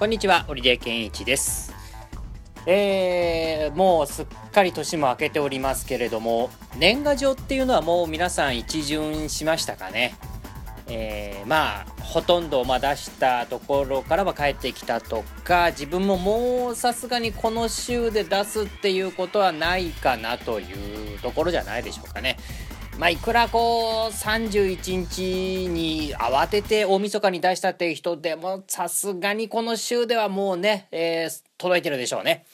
こんにちは、織出健一です。えー、もうすっかり年も明けておりますけれども、年賀状っていうのはもう皆さん一巡しましたかね。えー、まあ、ほとんどま出したところからは帰ってきたとか、自分ももうさすがにこの週で出すっていうことはないかなというところじゃないでしょうかね。まあ、いくらこう31日に慌てて大晦日に出したっていう人でもさすがにこの週ではもうね、えー届いてるでしょうね。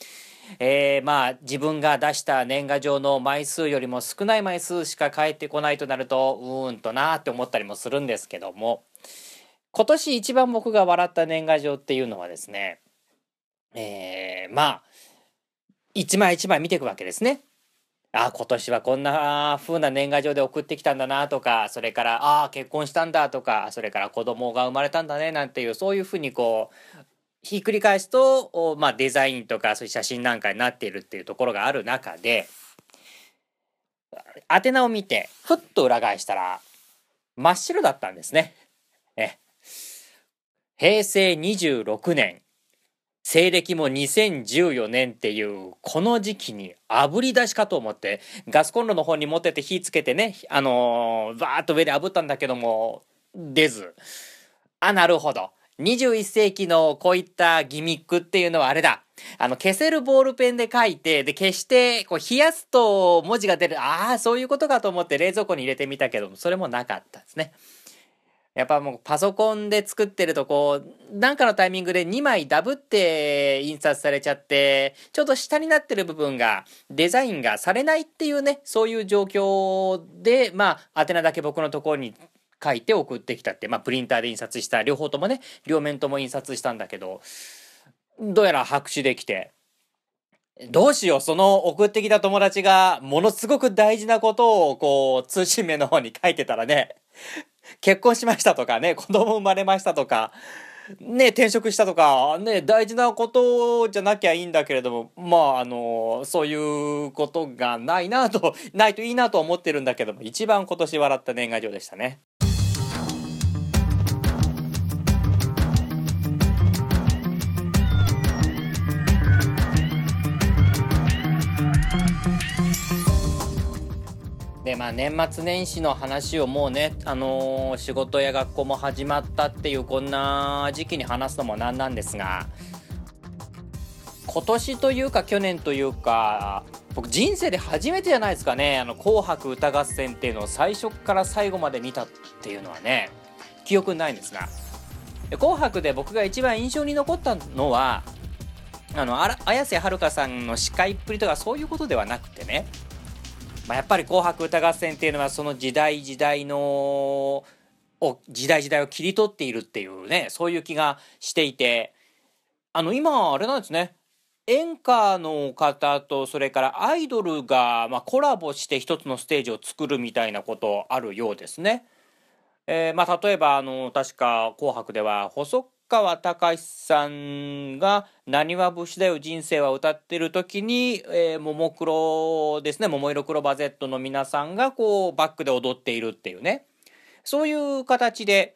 えーまあ自分が出した年賀状の枚数よりも少ない枚数しか返ってこないとなるとうーんとなーって思ったりもするんですけども今年一番僕が笑った年賀状っていうのはですねえまあ一枚一枚見ていくわけですね。あ今年はこんな風な年賀状で送ってきたんだなとかそれからああ結婚したんだとかそれから子供が生まれたんだねなんていうそういうふうにこうひっくり返すと、おまあ、デザインとかそういう写真なんかになっているっていうところがある中で宛名を見てふっと裏返したら真っ白だったんですね。え平成26年西暦も2014年っていうこの時期に炙り出しかと思ってガスコンロの方に持ってて火つけてねあのー、バーッと上で炙ったんだけども出ず。あなるほど。21世紀のこういったギミックっていうのはあれだ。あの消せるボールペンで書いてで消してこう冷やすと文字が出る。ああそういうことかと思って冷蔵庫に入れてみたけどもそれもなかったですね。やっぱもうパソコンで作ってるとこうなんかのタイミングで2枚ダブって印刷されちゃってちょっと下になってる部分がデザインがされないっていうねそういう状況でまあ宛名だけ僕のところに書いて送ってきたってまあプリンターで印刷した両方ともね両面とも印刷したんだけどどうやら白紙できてどうしようその送ってきた友達がものすごく大事なことをこう通信名の方に書いてたらね結婚しましたとかね、子供生まれましたとか、ね、転職したとか、ね、大事なことじゃなきゃいいんだけれども、まあ、あの、そういうことがないなと、ないといいなと思ってるんだけども、一番今年笑った年賀状でしたね。でまあ年末年始の話をもうね、あのー仕事や学校も始まったっていうこんな時期に話すのもなんなんですが今年というか去年というか僕人生で初めてじゃないですかね「あの紅白歌合戦」っていうのを最初から最後まで見たっていうのはね記憶にないんですが。紅白で僕が一番印象に残ったのはあの綾瀬はるかさんの司会っぷりとかそういうことではなくてねまあ、やっぱり「紅白歌合戦」っていうのはその時代時代のを時代時代を切り取っているっていうねそういう気がしていてあの今あれなんですね演歌の方とそれからアイドルが、まあ、コラボして一つのステージを作るみたいなことあるようですね。えーまあ、例えばあの確か「紅白」では細川隆さんが「なにわ節だよ人生は」歌ってる時に、えー、ももクロですね「桃色クローバー Z」の皆さんがこうバックで踊っているっていうねそういう形で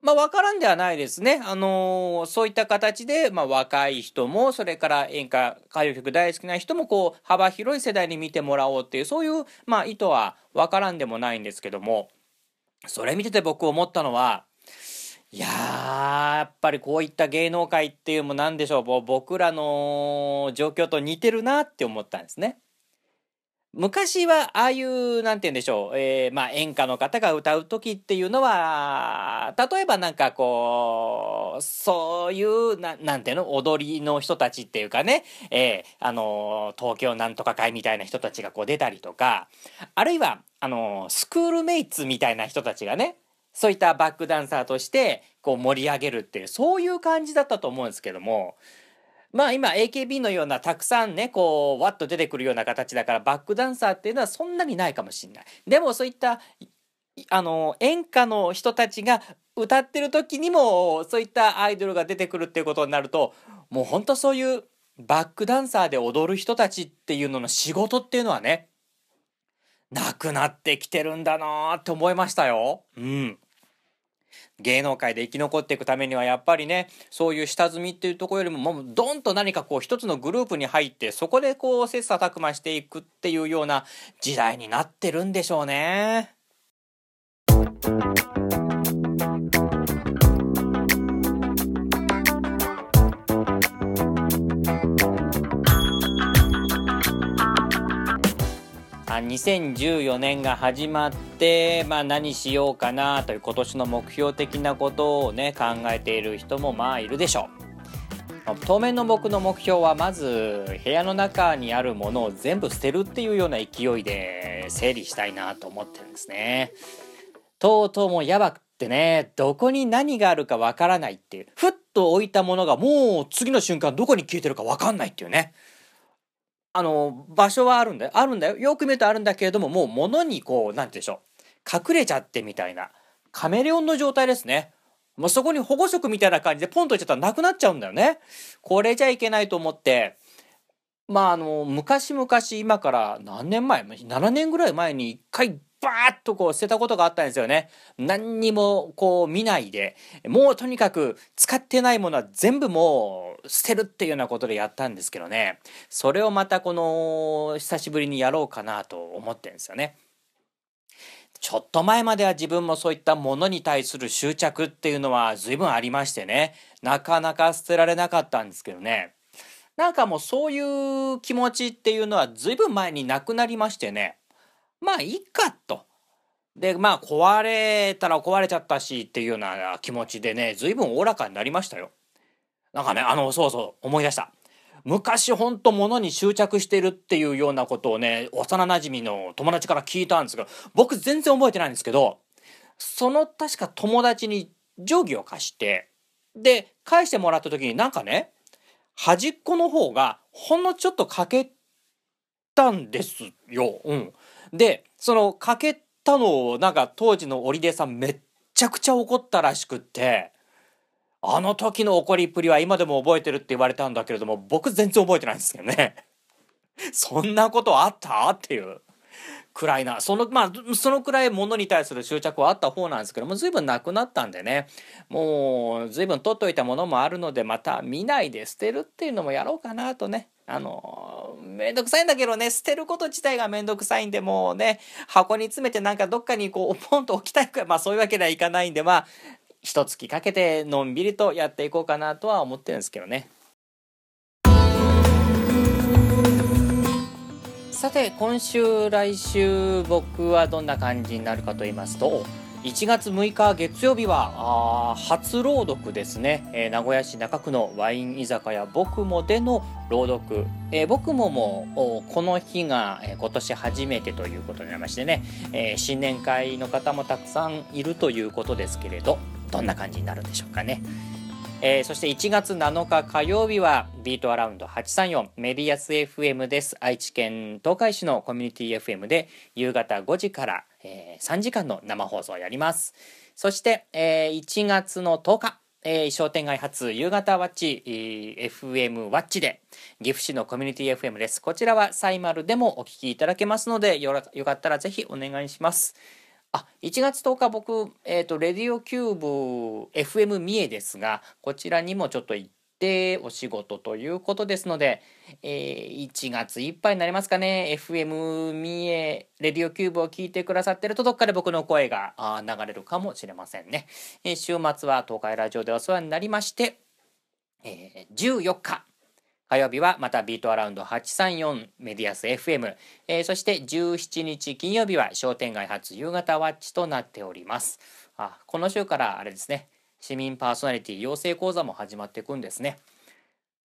まあ分からんではないですね。あのーそういった形で、まあ、若い人もそれから演歌歌謡曲大好きな人もこう幅広い世代に見てもらおうっていうそういう、まあ、意図は分からんでもないんですけどもそれ見てて僕思ったのはいややっぱりこういった芸能界っていうも何でしょう。僕らの状況と似てるなって思ったんですね。昔はああいうなんて言うんでしょう、えーまあ、演歌の方が歌う時っていうのは例えばなんかこうそういうななんていうの？踊りの人たちっていうかね、えーあの東京なんとか会みたいな人たちがこう出たりとか。あるいはあのスクールメイツみたいな人たちがね。そういったバックダンサーとしてこう盛り上げるっていうそういう感じだったと思うんですけどもまあ今 AKB のようなたくさんねこうワッと出てくるような形だからバックダンサーっていうのはそんなにないかもしれない。でもそういったあの演歌の人たちが歌ってる時にもそういったアイドルが出てくるっていうことになるともうほんとそういうバックダンサーで踊る人たちっていうのの仕事っていうのはねなくなってきてるんだなーって思いましたよ。うん。芸能界で生き残っていくためにはやっぱりねそういう下積みっていうところよりももうドンと何かこう一つのグループに入ってそこでこう切磋琢磨していくっていうような時代になってるんでしょうね。2014年が始まって、でまあ、何しようかなという今年の目標的なことをね考えている人もまあいるでしょう当面の僕の目標はまず部屋の中にあるものを全部捨てるっていうような勢いで整理したいなと思ってるんですねとうとうもうやばくってねどこに何があるかわからないっていうふっと置いたものがもう次の瞬間どこに消えてるかわかんないっていうねあの、場所はあるんだよ。あるんだよ。よく見るとあるんだけれども、もう物にこう、なんて言うんでしょう。隠れちゃってみたいな。カメレオンの状態ですね。もうそこに保護色みたいな感じでポンといっちゃったらなくなっちゃうんだよね。これじゃいけないと思って、まああの、昔々今から何年前 ?7 年ぐらい前に一回バーッとこう捨てたことがあったんですよね。何にもこう見ないで、もうとにかく使ってないものは全部もう捨てるっていうようなことでやったんですけどね。それをまたこの久しぶりにやろうかなと思ってるんですよね。ちょっと前までは自分もそういったものに対する執着っていうのは随分ありましてね。なかなか捨てられなかったんですけどね。なんかもうそういう気持ちっていうのは随分前になくなりましてね。まあいいかと。でまあ壊れたら壊れちゃったしっていうような気持ちでね随分おおらかになりましたよ。なんかねあのそうそう思い出した。昔ほんと物に執着してるっていうようなことをね幼なじみの友達から聞いたんですけど僕全然覚えてないんですけどその確か友達に定規を貸してで返してもらった時になんかね端っこの方がほんのちょっと欠けたんですよ。うん。でその欠けたのをなんか当時の織出さんめっちゃくちゃ怒ったらしくってあの時の怒りっぷりは今でも覚えてるって言われたんだけれども僕全然覚えてないんですよね。そんなことあった？っていう。くらいな。そのまあそのくらいものに対する執着はあった方なんですけども随分なくなったんでね。もう随分取っといたものもあるのでまた見ないで捨てるっていうのもやろうかなとね。あのめんどくさいんだけどね。捨てること自体がめんどくさいんでもうね箱に詰めてなんかどっかにこうポンと置きたいかまあそういうわけにはいかないんでまあ一月かけてのんびりとやっていこうかなとは思ってるんですけどね。さて今週来週僕はどんな感じになるかと言いますと1月6日月曜日は初朗読ですね、えー、名古屋市中区のワイン居酒屋僕もでの朗読、えー、僕ももこの日が、えー、今年初めてということになりましてね、えー、新年会の方もたくさんいるということですけれど。どんな感じになるんでしょうかね。えー、そして1月7日火曜日はビートアラウンド834メディアス FM です。愛知県東海市のコミュニティ FM で夕方5時から、えー、3時間の生放送をやります。そして、えー、1月の10日えー、商店街発夕方ワッチ、えー、FM ワッチで岐阜市のコミュニティ FM です。こちらはサイマルでもお聞きいただけますのでよかったらぜひお願いします。あ1月10日僕、えーと、レディオキューブ FM 三重ですがこちらにもちょっと行ってお仕事ということですので、えー、1月いっぱいになりますかね。FM 三重レディオキューブを聞いてくださってるとどっかで僕の声が流れるかもしれませんね、えー、週末は東海ラジオでお世話になりまして、えー、14日火曜日はまたビートアラウンド834メディアス FM、えー、そして17日金曜日は商店街発夕方ワッチとなっております。あこの週からあれですね。市民パーソナリティ養成講座も始まっていくんですね。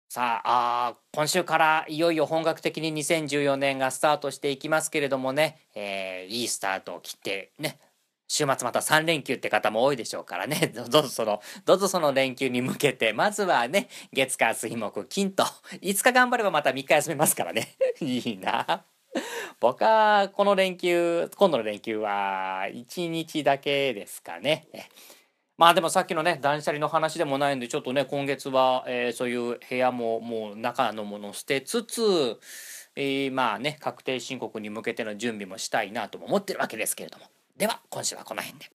さああ今週からいよいよ本格的に2014年がスタートしていきますけれどもね、えー、いいスタートを切ってね週末また3連休って方も多いでしょうからね、どうぞその、どうぞその連休に向けて、まずはね、月火水木金と、5日頑張ればまた3日休めますからね。いいな。僕はこの連休、今度の連休は1日だけですかね。まあでもさっきのね断捨離の話でもないんでちょっとね今月は、えー、そういう部屋ももう中のもの捨てつつ、えー、まあね確定申告に向けての準備もしたいなとも思ってるわけですけれども。では今週はこの辺で。